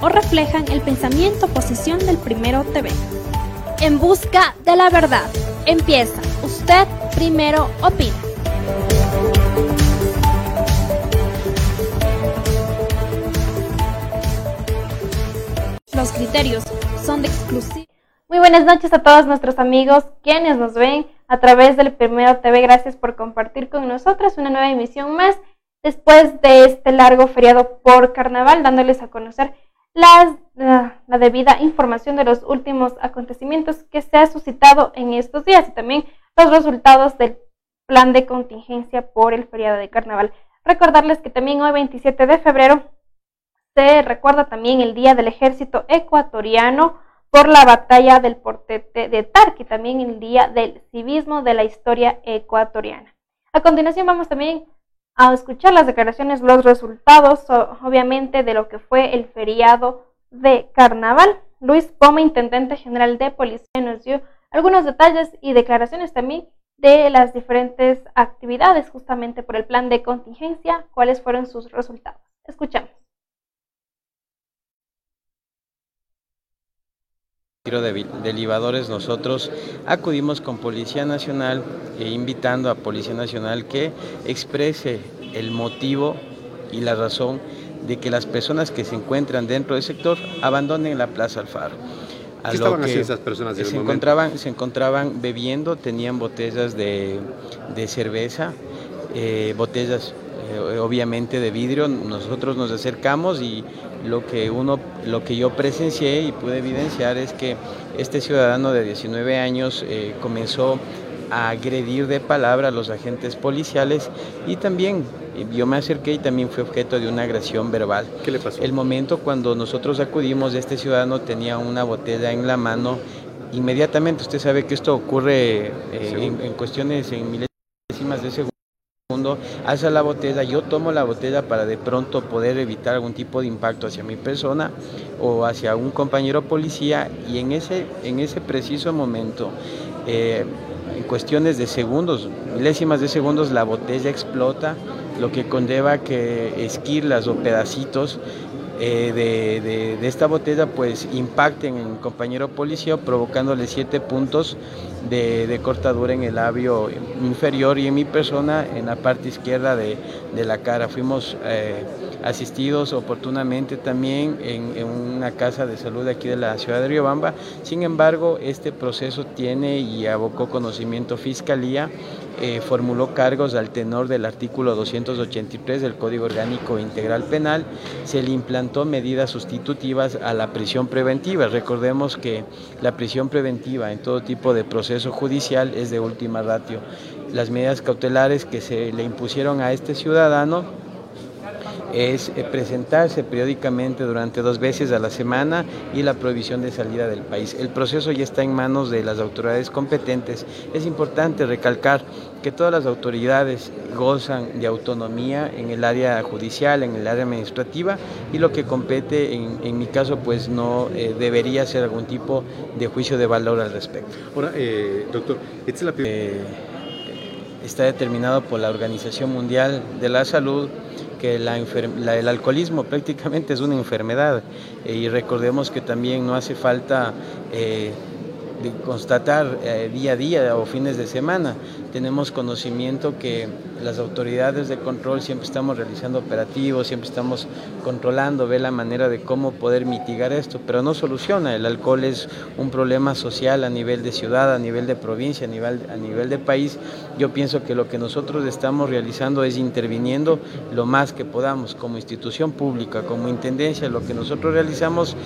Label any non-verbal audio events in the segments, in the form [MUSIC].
o reflejan el pensamiento o posición del Primero TV. En busca de la verdad. Empieza. Usted primero opina. Los criterios son de exclusiva. Muy buenas noches a todos nuestros amigos quienes nos ven a través del Primero TV. Gracias por compartir con nosotros una nueva emisión más después de este largo feriado por carnaval, dándoles a conocer las, la, debida información de los últimos acontecimientos que se ha suscitado en estos días y también los resultados del plan de contingencia por el feriado de carnaval. Recordarles que también hoy 27 de febrero se recuerda también el Día del Ejército Ecuatoriano por la batalla del Portete de Tarqui, también el Día del Civismo de la Historia Ecuatoriana. A continuación vamos también a escuchar las declaraciones, los resultados, obviamente, de lo que fue el feriado de carnaval. Luis Poma, intendente general de policía, nos dio algunos detalles y declaraciones también de las diferentes actividades justamente por el plan de contingencia, cuáles fueron sus resultados. Escuchamos. De, de libadores nosotros acudimos con Policía Nacional e invitando a Policía Nacional que exprese el motivo y la razón de que las personas que se encuentran dentro del sector abandonen la Plaza Alfaro. A ¿Qué estaban haciendo esas personas se encontraban, se encontraban bebiendo, tenían botellas de, de cerveza, eh, botellas eh, obviamente de vidrio. Nosotros nos acercamos y lo que uno, lo que yo presencié y pude evidenciar es que este ciudadano de 19 años eh, comenzó a agredir de palabra a los agentes policiales y también yo me acerqué y también fue objeto de una agresión verbal. ¿Qué le pasó? El momento cuando nosotros acudimos, este ciudadano tenía una botella en la mano. Inmediatamente, usted sabe que esto ocurre eh, en, en, cuestiones, en milésimas de segundo, la botella, yo tomo la botella para de pronto poder evitar algún tipo de impacto hacia mi persona o hacia un compañero policía. Y en ese, en ese preciso momento eh, en cuestiones de segundos, milésimas de segundos, la botella explota, lo que conlleva que esquirlas o pedacitos eh, de, de, de, esta botella pues impacten en el compañero policía provocándole siete puntos de, de, cortadura en el labio inferior y en mi persona en la parte izquierda de, la cara. Fuimos eh, asistidos oportunamente también en, en, una casa de salud aquí de la ciudad de Riobamba. Sin embargo, este proceso tiene y abocó conocimiento fiscalía. Eh, formuló cargos al tenor del artículo 283 del Código Orgánico Integral Penal, se le implantó medidas sustitutivas a la prisión preventiva. Recordemos que la prisión preventiva en todo tipo de proceso judicial es de última ratio. Las medidas cautelares que se le impusieron a este ciudadano es eh, presentarse periódicamente durante dos veces a la semana y la prohibición de salida del país. El proceso ya está en manos de las autoridades competentes. Es importante recalcar que todas las autoridades gozan de autonomía en el área judicial, en el área administrativa y lo que compete en, mi caso pues no eh, debería ser algún tipo de juicio de valor al respecto. Ahora, eh, doctor, esta es la eh, está determinado por la Organización Mundial de la Salud que el alcoholismo prácticamente es una enfermedad y recordemos que también no hace falta de constatar eh, día a día o fines de semana. Tenemos conocimiento que las autoridades de control siempre estamos realizando operativos, siempre estamos controlando, ve la manera de cómo poder mitigar esto, pero no soluciona. El alcohol es un problema social a nivel de ciudad, a nivel de provincia, a nivel, a nivel de país. Yo pienso que lo que nosotros estamos realizando es interviniendo lo más que podamos como institución pública, como intendencia, lo que nosotros realizamos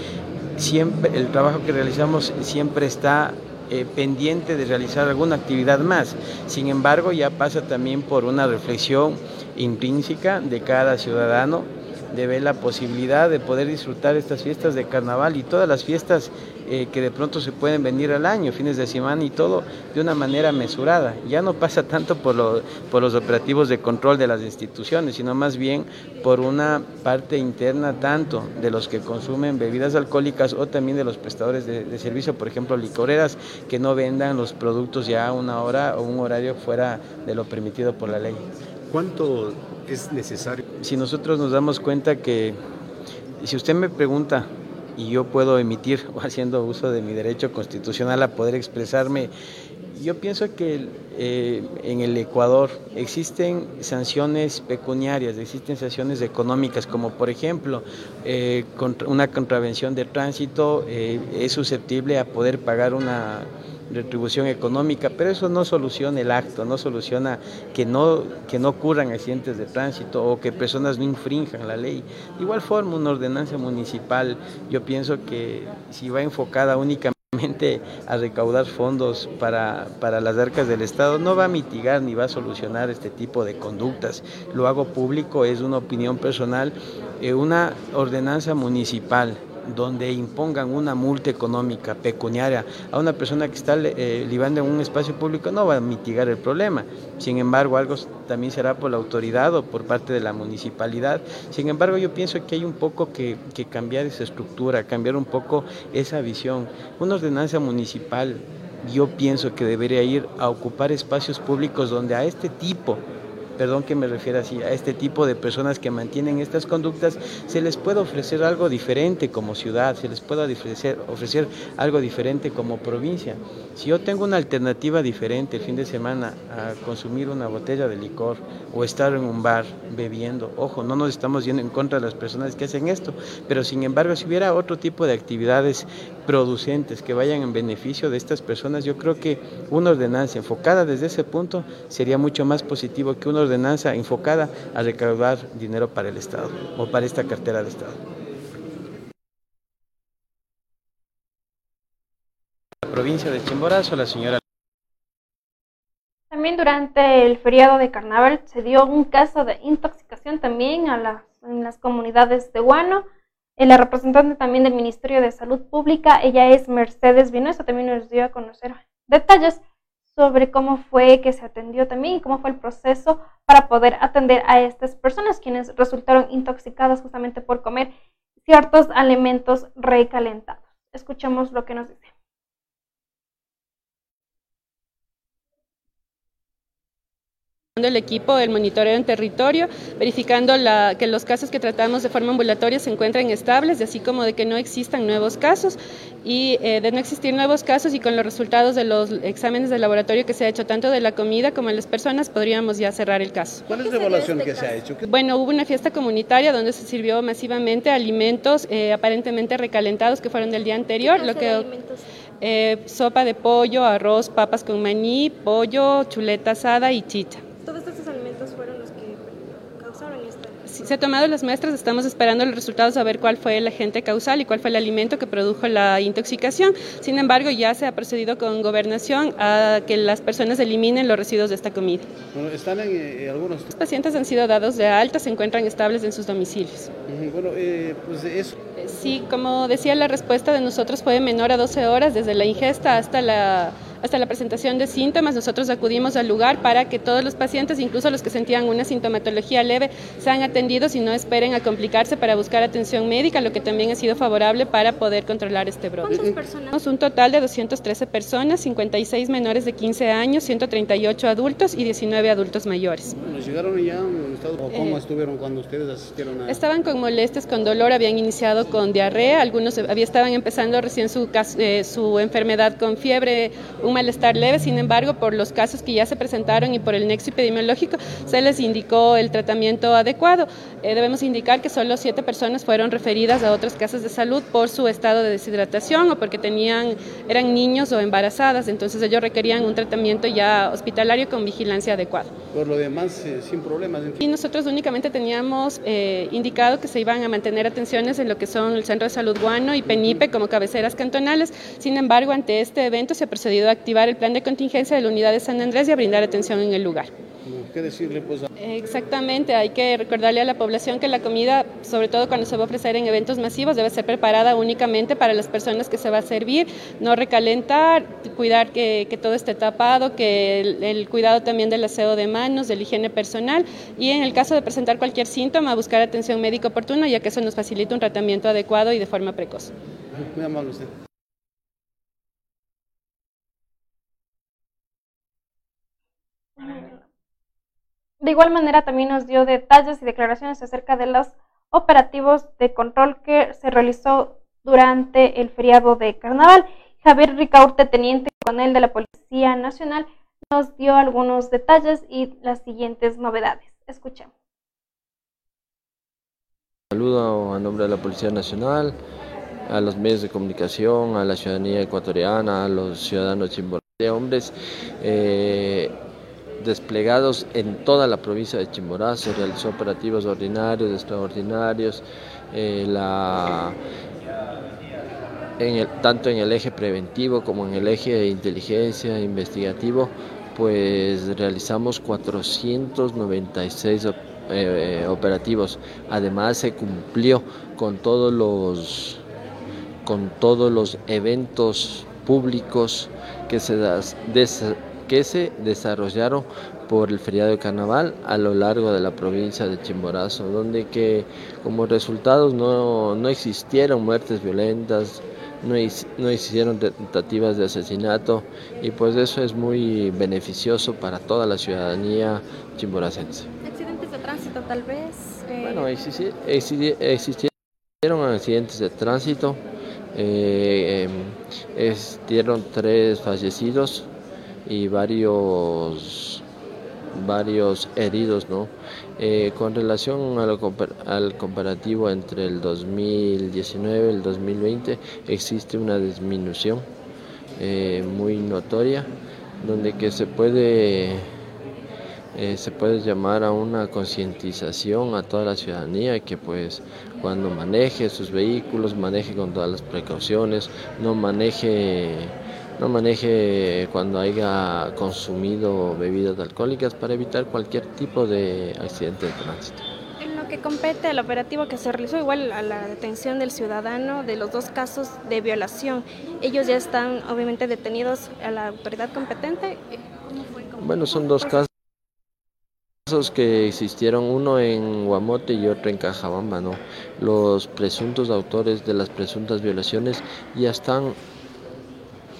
siempre, el trabajo que realizamos siempre está eh, pendiente de realizar alguna actividad más. Sin embargo, ya pasa también por una reflexión intrínseca de cada ciudadano de ver la posibilidad de poder disfrutar estas fiestas de carnaval y todas las fiestas eh, que de pronto se pueden venir al año, fines de semana y todo, de una manera mesurada. Ya no pasa tanto por, por los operativos de control de las instituciones, sino más bien por una parte interna tanto de los que consumen bebidas alcohólicas o también de los prestadores de, de servicio, por ejemplo, licoreras, que no vendan los productos ya a una hora o un horario fuera de lo permitido por la ley. ¿Cuánto es necesario? Si nosotros nos damos cuenta que, si usted me pregunta, y yo puedo emitir [LAUGHS] haciendo uso de mi derecho constitucional a poder expresarme. Yo pienso que eh, en el Ecuador existen sanciones pecuniarias, existen sanciones económicas, como por ejemplo eh, una contravención de tránsito eh, es susceptible a poder pagar una retribución económica, pero eso no soluciona el acto, no soluciona que no, que no ocurran accidentes de tránsito o que personas no infrinjan la ley. De igual forma, una ordenanza municipal, yo pienso que si va enfocada únicamente a recaudar fondos para, para, las arcas del Estado no va a mitigar ni va a solucionar este tipo de conductas. Lo hago público, es una opinión personal. Eh, una ordenanza municipal donde impongan una multa económica pecuniaria a una persona que está eh, libando en un espacio público no va a mitigar el problema. Sin embargo, algo también será por la autoridad o por parte de la municipalidad. Sin embargo, yo pienso que hay un poco que, que cambiar esa estructura, cambiar un poco esa visión. Una ordenanza municipal yo pienso que debería ir a ocupar espacios públicos donde a este tipo perdón que me refiera así, a este tipo de personas que mantienen estas conductas, se les puede ofrecer algo diferente como ciudad, se les puede ofrecer, ofrecer algo diferente como provincia. Si yo tengo una alternativa diferente el fin de semana a consumir una botella de licor o estar en un bar bebiendo, ojo, no nos estamos yendo en contra de las personas que hacen esto, pero sin embargo, si hubiera otro tipo de actividades producentes que vayan en beneficio de estas personas, yo creo que una ordenanza enfocada desde ese punto sería mucho más positivo que una ordenanza enfocada a recaudar dinero para el Estado o para esta cartera de Estado. La provincia de Chimborazo, la señora también durante el feriado de carnaval se dio un caso de intoxicación también a las, en las comunidades de Guano. Eh, la representante también del Ministerio de Salud Pública, ella es Mercedes Vinuesa, también nos dio a conocer detalles sobre cómo fue que se atendió también y cómo fue el proceso para poder atender a estas personas quienes resultaron intoxicadas justamente por comer ciertos alimentos recalentados. Escuchemos lo que nos dice. El equipo del monitoreo en territorio, verificando que los casos que tratamos de forma ambulatoria se encuentren estables, así como de que no existan nuevos casos y eh, de no existir nuevos casos y con los resultados de los exámenes de laboratorio que se ha hecho tanto de la comida como de las personas, podríamos ya cerrar el caso. ¿Cuál es la evaluación que se ha hecho? Bueno, hubo una fiesta comunitaria donde se sirvió masivamente alimentos eh, aparentemente recalentados que fueron del día anterior. lo que eh, sopa de pollo, arroz, papas con maní, pollo, chuleta asada y chicha. Se ha tomado las muestras, estamos esperando los resultados a ver cuál fue el agente causal y cuál fue el alimento que produjo la intoxicación. Sin embargo, ya se ha procedido con gobernación a que las personas eliminen los residuos de esta comida. Bueno, están en eh, algunos... Los pacientes han sido dados de alta, se encuentran estables en sus domicilios. Bueno, eh, pues eso... Sí, como decía, la respuesta de nosotros fue menor a 12 horas desde la ingesta hasta la hasta la presentación de síntomas, nosotros acudimos al lugar para que todos los pacientes, incluso los que sentían una sintomatología leve, sean atendidos y no esperen a complicarse para buscar atención médica, lo que también ha sido favorable para poder controlar este brote. ¿Cuántas personas? Un total de 213 personas, 56 menores de 15 años, 138 adultos y 19 adultos mayores. Bueno, ¿Llegaron ya en estado o cómo eh, estuvieron cuando ustedes asistieron a...? Estaban con molestias, con dolor, habían iniciado con diarrea, algunos había, estaban empezando recién su, eh, su enfermedad con fiebre, un malestar leve, sin embargo, por los casos que ya se presentaron y por el nexo epidemiológico, se les indicó el tratamiento adecuado. Eh, debemos indicar que solo siete personas fueron referidas a otras casas de salud por su estado de deshidratación o porque tenían, eran niños o embarazadas, entonces ellos requerían un tratamiento ya hospitalario con vigilancia adecuada. Por lo demás, eh, sin problemas. Y nosotros únicamente teníamos eh, indicado que se iban a mantener atenciones en lo que son el Centro de Salud Guano y Penipe como cabeceras cantonales. Sin embargo, ante este evento se ha procedido a activar el plan de contingencia de la unidad de San Andrés y a brindar atención en el lugar. ¿Qué decirle pues Exactamente, hay que recordarle a la población que la comida, sobre todo cuando se va a ofrecer en eventos masivos, debe ser preparada únicamente para las personas que se va a servir, no recalentar, cuidar que, todo esté tapado, que el, cuidado también del aseo de manos, de la higiene personal y en el caso de presentar cualquier síntoma, buscar atención médica oportuna, ya que eso nos facilita un tratamiento adecuado y de forma precoz. Muy amable usted. De igual manera también nos dio detalles y declaraciones acerca de los operativos de control que se realizó durante el feriado de carnaval. Javier Ricaurte, teniente coronel de la Policía Nacional, nos dio algunos detalles y las siguientes novedades. Escuchemos. Saludo a nombre de la Policía Nacional, a los medios de comunicación, a la ciudadanía ecuatoriana, a los ciudadanos de hombres. Eh, desplegados en toda la provincia de Chimborazo, realizó operativos ordinarios, extraordinarios, eh, tanto en el eje preventivo como en el eje de inteligencia investigativo, pues realizamos 496 eh, operativos. Además se cumplió con todos los con todos los eventos públicos que se das, que se desarrollaron por el feriado de carnaval a lo largo de la provincia de Chimborazo, donde que como resultados no, no existieron muertes violentas, no, no hicieron tentativas de asesinato y pues eso es muy beneficioso para toda la ciudadanía chimboracense. ¿Accidentes de tránsito tal vez? Eh, bueno, existieron accidentes de tránsito, eh, em, existieron tres fallecidos, y varios varios heridos, ¿no? Eh, con relación al comparativo entre el 2019 y el 2020 existe una disminución eh, muy notoria donde que se puede eh, se puede llamar a una concientización a toda la ciudadanía que pues cuando maneje sus vehículos maneje con todas las precauciones no maneje no maneje cuando haya consumido bebidas alcohólicas para evitar cualquier tipo de accidente de tránsito. En lo que compete al operativo que se realizó, igual a la detención del ciudadano de los dos casos de violación, ellos ya están obviamente detenidos a la autoridad competente. Bueno, son dos casos que existieron, uno en Guamote y otro en Cajabamba, ¿no? Los presuntos autores de las presuntas violaciones ya están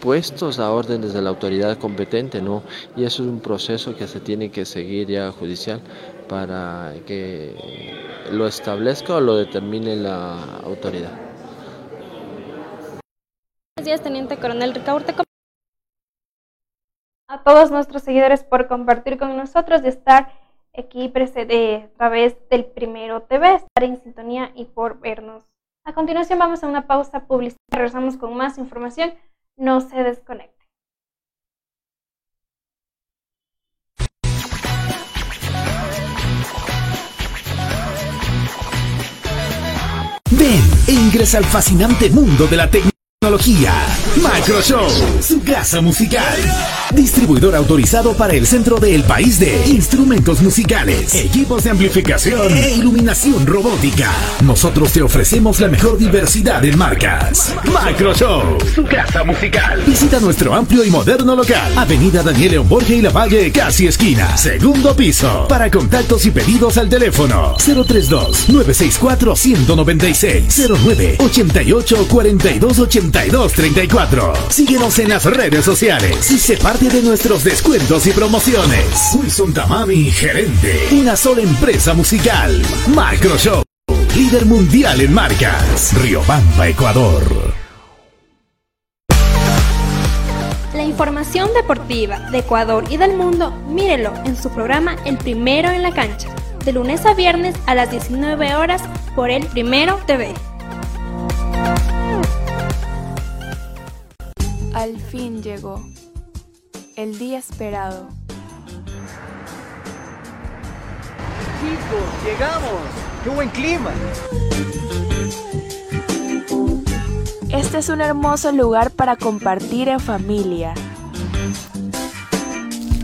puestos a órdenes de la autoridad competente, ¿no? Y eso es un proceso que se tiene que seguir ya judicial para que lo establezca o lo determine la autoridad. Buenos días, Teniente Coronel Ricaurte. A todos nuestros seguidores por compartir con nosotros y estar aquí presente a través del Primero TV, estar en sintonía y por vernos. A continuación vamos a una pausa publicitaria, regresamos con más información no se desconecte. Ven e ingresa al fascinante mundo de la tecnología. Microshow, su casa musical. Distribuidor autorizado para el centro del país de instrumentos musicales, equipos de amplificación e iluminación robótica. Nosotros te ofrecemos la mejor diversidad en marcas. Macroshow, su casa musical. Visita nuestro amplio y moderno local. Avenida Daniel León Borges y La Valle, casi esquina. Segundo piso. Para contactos y pedidos al teléfono 032 964 196 09 88 42 3234. Síguenos en las redes sociales y se parte de nuestros descuentos y promociones. Wilson Tamami, gerente. Una sola empresa musical. Macro Show. Líder mundial en marcas. Riobamba, Ecuador. La información deportiva de Ecuador y del mundo, mírelo en su programa El Primero en la Cancha, de lunes a viernes a las 19 horas por El Primero TV. Al fin llegó el día esperado. Chicos, llegamos. ¡Qué buen clima! Este es un hermoso lugar para compartir en familia.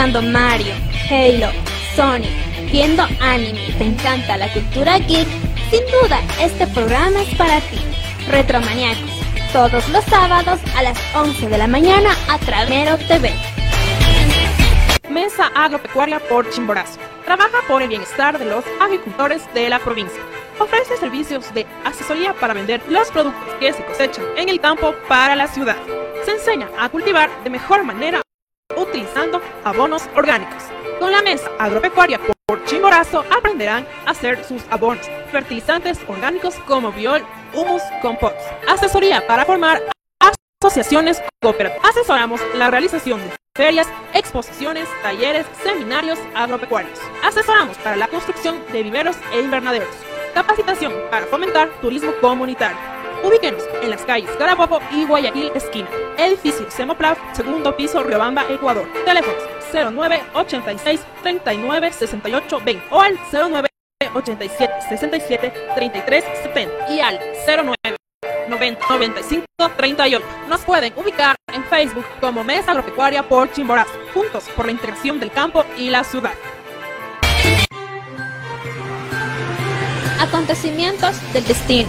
jugando Mario, Halo, Sonic, viendo anime y te encanta la cultura geek, sin duda este programa es para ti. Retromaniacos, todos los sábados a las 11 de la mañana a Travero TV. Mesa Agropecuaria por Chimborazo. Trabaja por el bienestar de los agricultores de la provincia. Ofrece servicios de asesoría para vender los productos que se cosechan en el campo para la ciudad. Se enseña a cultivar de mejor manera utilizando abonos orgánicos. Con la mesa agropecuaria por Chimborazo aprenderán a hacer sus abonos, fertilizantes orgánicos como biol, humus, compost. Asesoría para formar asociaciones cooperativas. Asesoramos la realización de ferias, exposiciones, talleres, seminarios agropecuarios. Asesoramos para la construcción de viveros e invernaderos. Capacitación para fomentar turismo comunitario. Ubíquenos en las calles Carabobo y Guayaquil esquina. Edificio Semoplaf, segundo piso, Riobamba, Ecuador. Teléfonos 09 86 39 68 20 o al 09 87 67 33 70 y al 09 90 95 38. Nos pueden ubicar en Facebook como Mesa Agropecuaria por Chimborazo, juntos por la integración del campo y la ciudad. Acontecimientos del destino,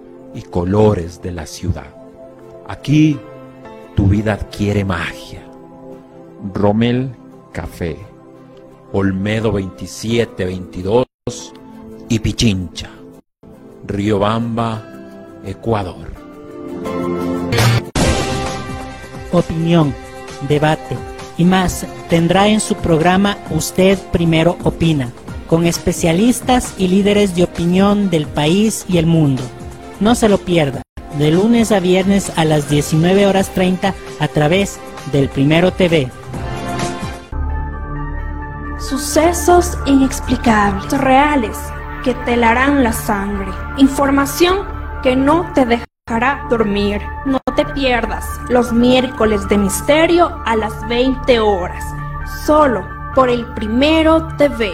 y colores de la ciudad. Aquí tu vida adquiere magia. Rommel Café, Olmedo 2722 y Pichincha, Riobamba, Ecuador. Opinión, debate y más tendrá en su programa Usted Primero Opina, con especialistas y líderes de opinión del país y el mundo. No se lo pierda, de lunes a viernes a las 19 horas 30 a través del Primero TV. Sucesos inexplicables, reales, que te helarán la sangre. Información que no te dejará dormir. No te pierdas los miércoles de misterio a las 20 horas. Solo por el Primero TV.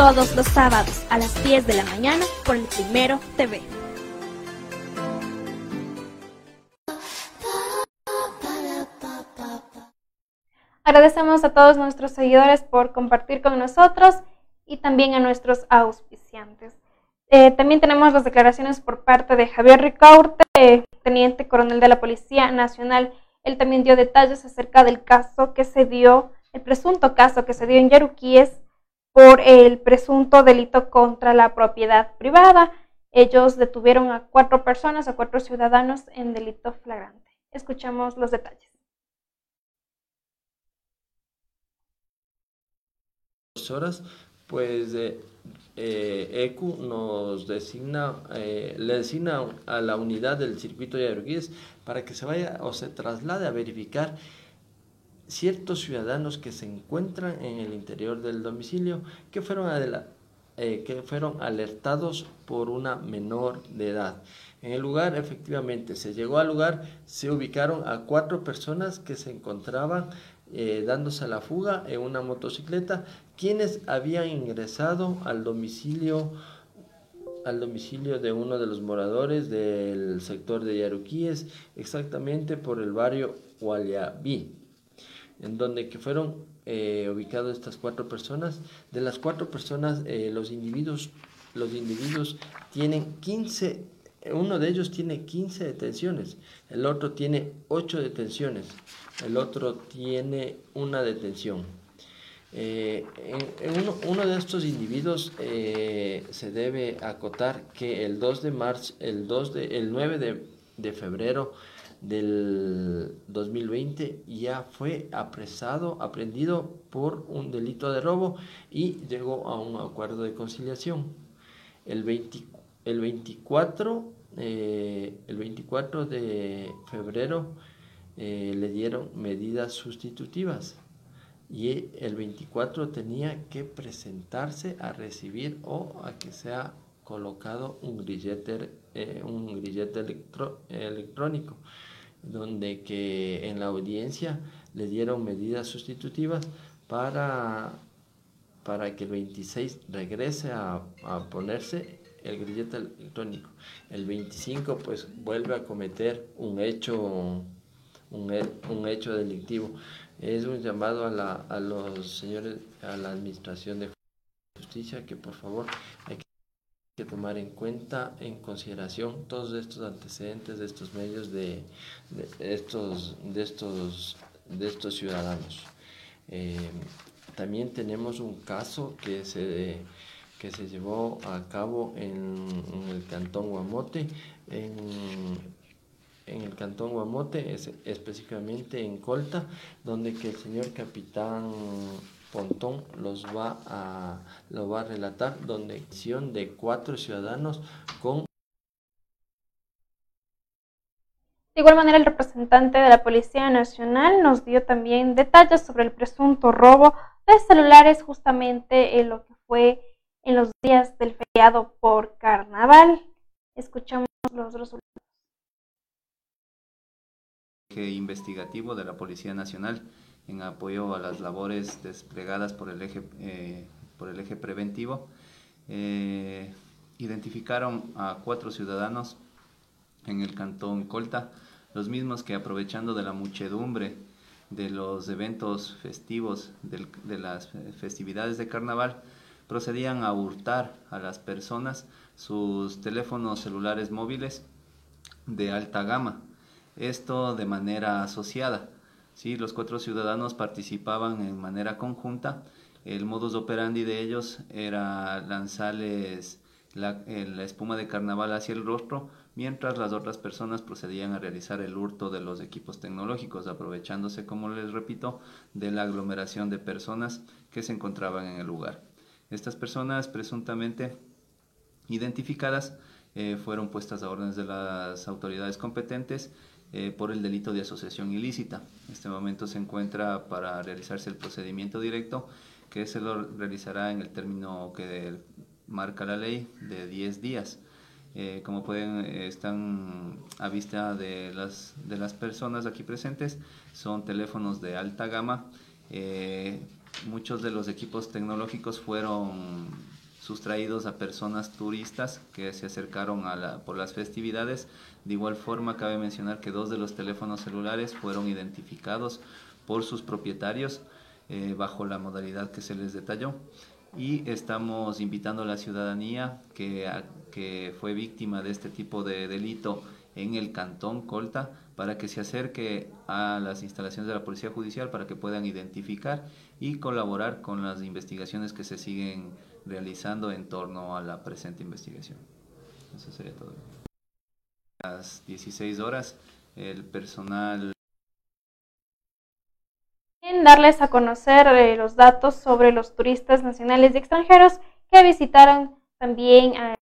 todos los sábados a las 10 de la mañana por el Primero TV. Agradecemos a todos nuestros seguidores por compartir con nosotros y también a nuestros auspiciantes. Eh, también tenemos las declaraciones por parte de Javier Ricaurte, teniente coronel de la Policía Nacional. Él también dio detalles acerca del caso que se dio, el presunto caso que se dio en Yaruquíes por el presunto delito contra la propiedad privada. Ellos detuvieron a cuatro personas, a cuatro ciudadanos en delito flagrante. Escuchemos los detalles. horas, pues eh, ECU nos designa, eh, le designa a la unidad del circuito de para que se vaya o se traslade a verificar ciertos ciudadanos que se encuentran en el interior del domicilio que fueron, eh, que fueron alertados por una menor de edad. En el lugar, efectivamente, se llegó al lugar, se ubicaron a cuatro personas que se encontraban eh, dándose a la fuga en una motocicleta, quienes habían ingresado al domicilio al domicilio de uno de los moradores del sector de Yaruquíes, exactamente por el barrio Guayabí, en donde que fueron eh, ubicadas estas cuatro personas. De las cuatro personas, eh, los individuos, los individuos tienen 15, uno de ellos tiene 15 detenciones, el otro tiene 8 detenciones el otro tiene una detención. Eh, en, uno, de estos individuos eh, se debe acotar que el 2 de marzo, el, 2 de, el 9 de, de febrero del 2020 ya fue apresado, aprendido por un delito de robo y llegó a un acuerdo de conciliación. El, el 24, eh, el 24 de febrero eh, le dieron medidas sustitutivas y el 24 tenía que presentarse a recibir o a que sea colocado un grillete, eh, un grillete electrónico, donde que en la audiencia le dieron medidas sustitutivas para, para que el 26 regrese a, a ponerse el grillete electrónico. El 25 pues vuelve a cometer un hecho un, hecho delictivo. Es un llamado a, la, a los señores, a la administración de justicia que por favor hay que tomar en cuenta, en consideración todos estos antecedentes de estos medios de, estos, de, estos, de estos ciudadanos. Eh, también tenemos un caso que se, que se llevó a cabo en, el cantón Guamote, en, en el cantón Guamote, es, específicamente en Colta, donde que el señor capitán Pontón los va a, lo va a relatar, donde acción de cuatro ciudadanos con De igual manera, el representante de la Policía Nacional nos dio también detalles sobre el presunto robo de celulares justamente en lo que fue en los días del feriado por carnaval. Escuchamos los resultados. investigativo de la Policía Nacional en apoyo a las labores desplegadas por el eje, eh, por el eje preventivo. Eh, identificaron a cuatro ciudadanos en el cantón Colta, los mismos que aprovechando de la muchedumbre de los eventos festivos, de las festividades de carnaval, procedían a hurtar a las personas sus teléfonos celulares móviles de alta gama. Esto de manera asociada. ¿Sí? Los cuatro ciudadanos participaban en manera conjunta. El modus operandi de ellos era lanzarles la, la espuma de carnaval hacia el rostro mientras las otras personas procedían a realizar el hurto de los equipos tecnológicos, aprovechándose, como les repito, de la aglomeración de personas que se encontraban en el lugar. Estas personas presuntamente identificadas eh, fueron puestas a órdenes de las autoridades competentes eh, por el delito de asociación ilícita. En este momento se encuentra para realizarse el procedimiento directo que se lo realizará en el término que marca la ley de 10 días. Eh, como pueden, eh, están a vista de las, de las personas aquí presentes, son teléfonos de alta gama. Eh, muchos de los equipos tecnológicos fueron sustraídos a personas turistas que se acercaron a la, por las festividades. De igual forma, cabe mencionar que dos de los teléfonos celulares fueron identificados por sus propietarios bajo la modalidad que se les detalló y estamos invitando a la ciudadanía que, que fue víctima de este tipo de delito en el cantón Colta para que se acerque a las instalaciones de la Policía Judicial para que puedan identificar y colaborar con las investigaciones que se siguen realizando en torno a la presente investigación. Eso sería todo. A las 16 horas, el personal darles a conocer eh, los datos sobre los turistas nacionales y extranjeros que visitaron también a,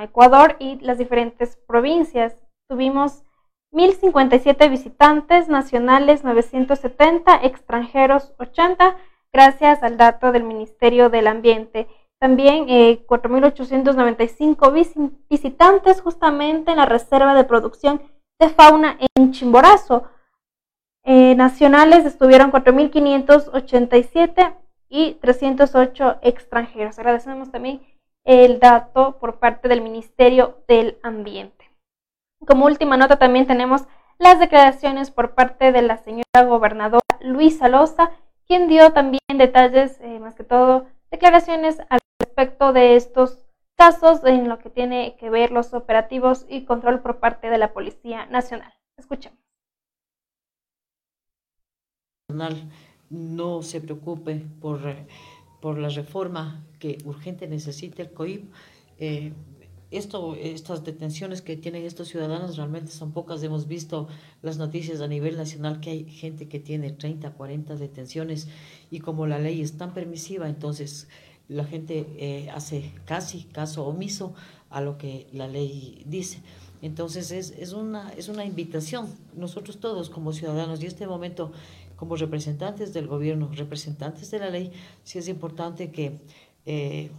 Ecuador y las diferentes provincias. Tuvimos 1.057 visitantes nacionales, 970, extranjeros 80, gracias al dato del Ministerio del Ambiente. También eh, 4.895 visitantes justamente en la Reserva de Producción de Fauna en Chimborazo. Eh, nacionales estuvieron 4.587 y 308 extranjeros. Agradecemos también el dato por parte del Ministerio del Ambiente. Como última nota también tenemos las declaraciones por parte de la señora gobernadora Luisa Loza, quien dio también detalles, eh, más que todo, declaraciones al respecto de estos casos en lo que tiene que ver los operativos y control por parte de la Policía Nacional. Escuchemos no se preocupe por, por la reforma que urgente necesita el COIP. Eh, esto, estas detenciones que tienen estos ciudadanos realmente son pocas. Hemos visto las noticias a nivel nacional que hay gente que tiene 30, 40 detenciones y como la ley es tan permisiva, entonces la gente eh, hace casi caso omiso a lo que la ley dice. Entonces es, es, una, es una invitación, nosotros todos como ciudadanos, y este momento como representantes del gobierno, representantes de la ley, sí es importante que eh,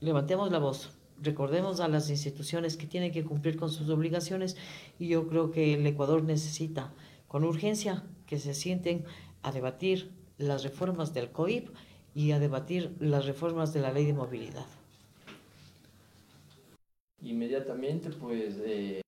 levantemos la voz, recordemos a las instituciones que tienen que cumplir con sus obligaciones y yo creo que el Ecuador necesita con urgencia que se sienten a debatir las reformas del COIP y a debatir las reformas de la ley de movilidad. Inmediatamente, pues... Eh,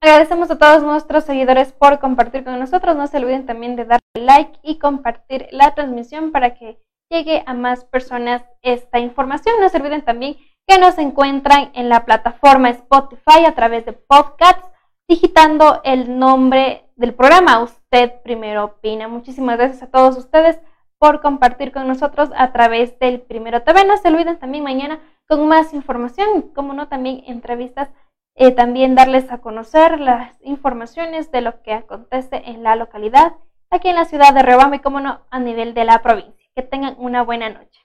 Agradecemos a todos nuestros seguidores por compartir con nosotros. No se olviden también de darle like y compartir la transmisión para que llegue a más personas esta información. No se olviden también que nos encuentran en la plataforma Spotify a través de podcasts, digitando el nombre del programa. Usted primero opina. Muchísimas gracias a todos ustedes por compartir con nosotros a través del Primero TV. No se olviden también mañana con más información, como no también entrevistas eh, también darles a conocer las informaciones de lo que acontece en la localidad, aquí en la ciudad de Riobamba y como no a nivel de la provincia. Que tengan una buena noche.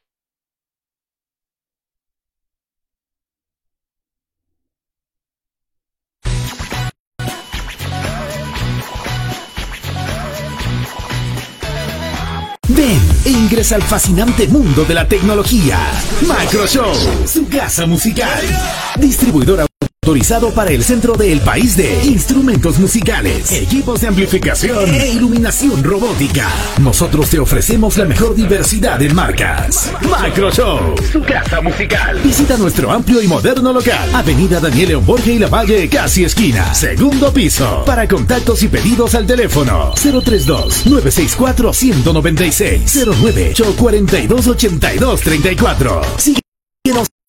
Ven e ingresa al fascinante mundo de la tecnología. Macro Show, su casa musical. Distribuidora autorizado para el centro del país de instrumentos musicales, equipos de amplificación e iluminación robótica. Nosotros te ofrecemos la mejor diversidad en marcas. Macro Show, su casa musical. Visita nuestro amplio y moderno local. Avenida Daniel León Borges y La Valle, casi esquina. Segundo piso. Para contactos y pedidos al teléfono 032-964-196. 098 42 82 34. Síguenos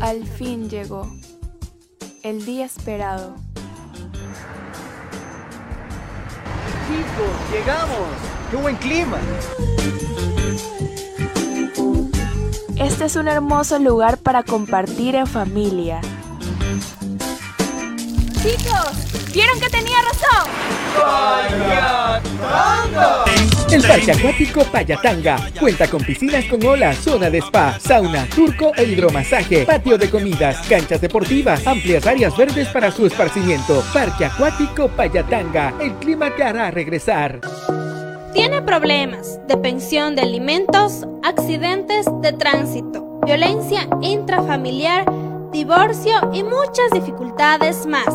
Al fin llegó. El día esperado. Chicos, llegamos. ¡Qué buen clima! Este es un hermoso lugar para compartir en familia. Chicos, ¿vieron que tenía razón? El Parque Acuático Payatanga cuenta con piscinas con olas, zona de spa, sauna, turco e hidromasaje, patio de comidas, canchas deportivas, amplias áreas verdes para su esparcimiento. Parque Acuático Payatanga, el clima te hará regresar. Tiene problemas de pensión de alimentos, accidentes de tránsito, violencia intrafamiliar, divorcio y muchas dificultades más.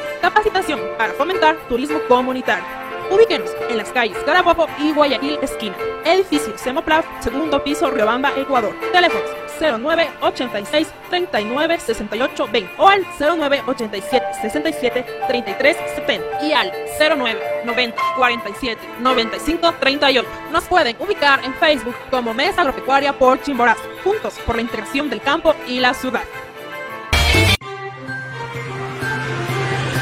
Capacitación para fomentar turismo comunitario. Ubíquenos en las calles Carabobo y Guayaquil esquina. Edificio Semoplaf, segundo piso, Riobamba, Ecuador. Teléfonos 09 86 39 68 20 o al 09 87 67 33 70 y al 09 90 47 95 38. Nos pueden ubicar en Facebook como Mesa Agropecuaria por Chimborazo, juntos por la integración del campo y la ciudad.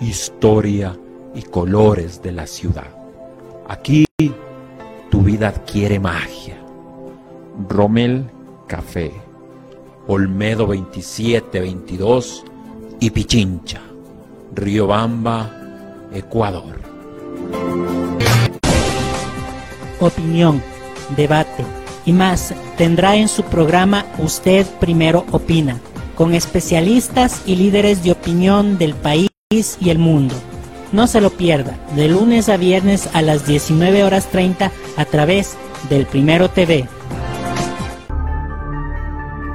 historia y colores de la ciudad. Aquí tu vida adquiere magia. Rommel Café, Olmedo 2722 y Pichincha, Riobamba, Ecuador. Opinión, debate y más tendrá en su programa Usted Primero Opina, con especialistas y líderes de opinión del país y el mundo. No se lo pierda, de lunes a viernes a las 19 horas 30 a través del Primero TV.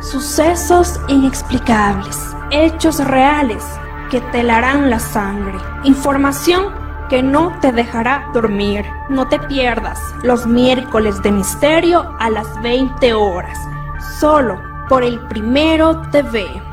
Sucesos inexplicables, hechos reales que te helarán la sangre, información que no te dejará dormir. No te pierdas los miércoles de misterio a las 20 horas, solo por el Primero TV.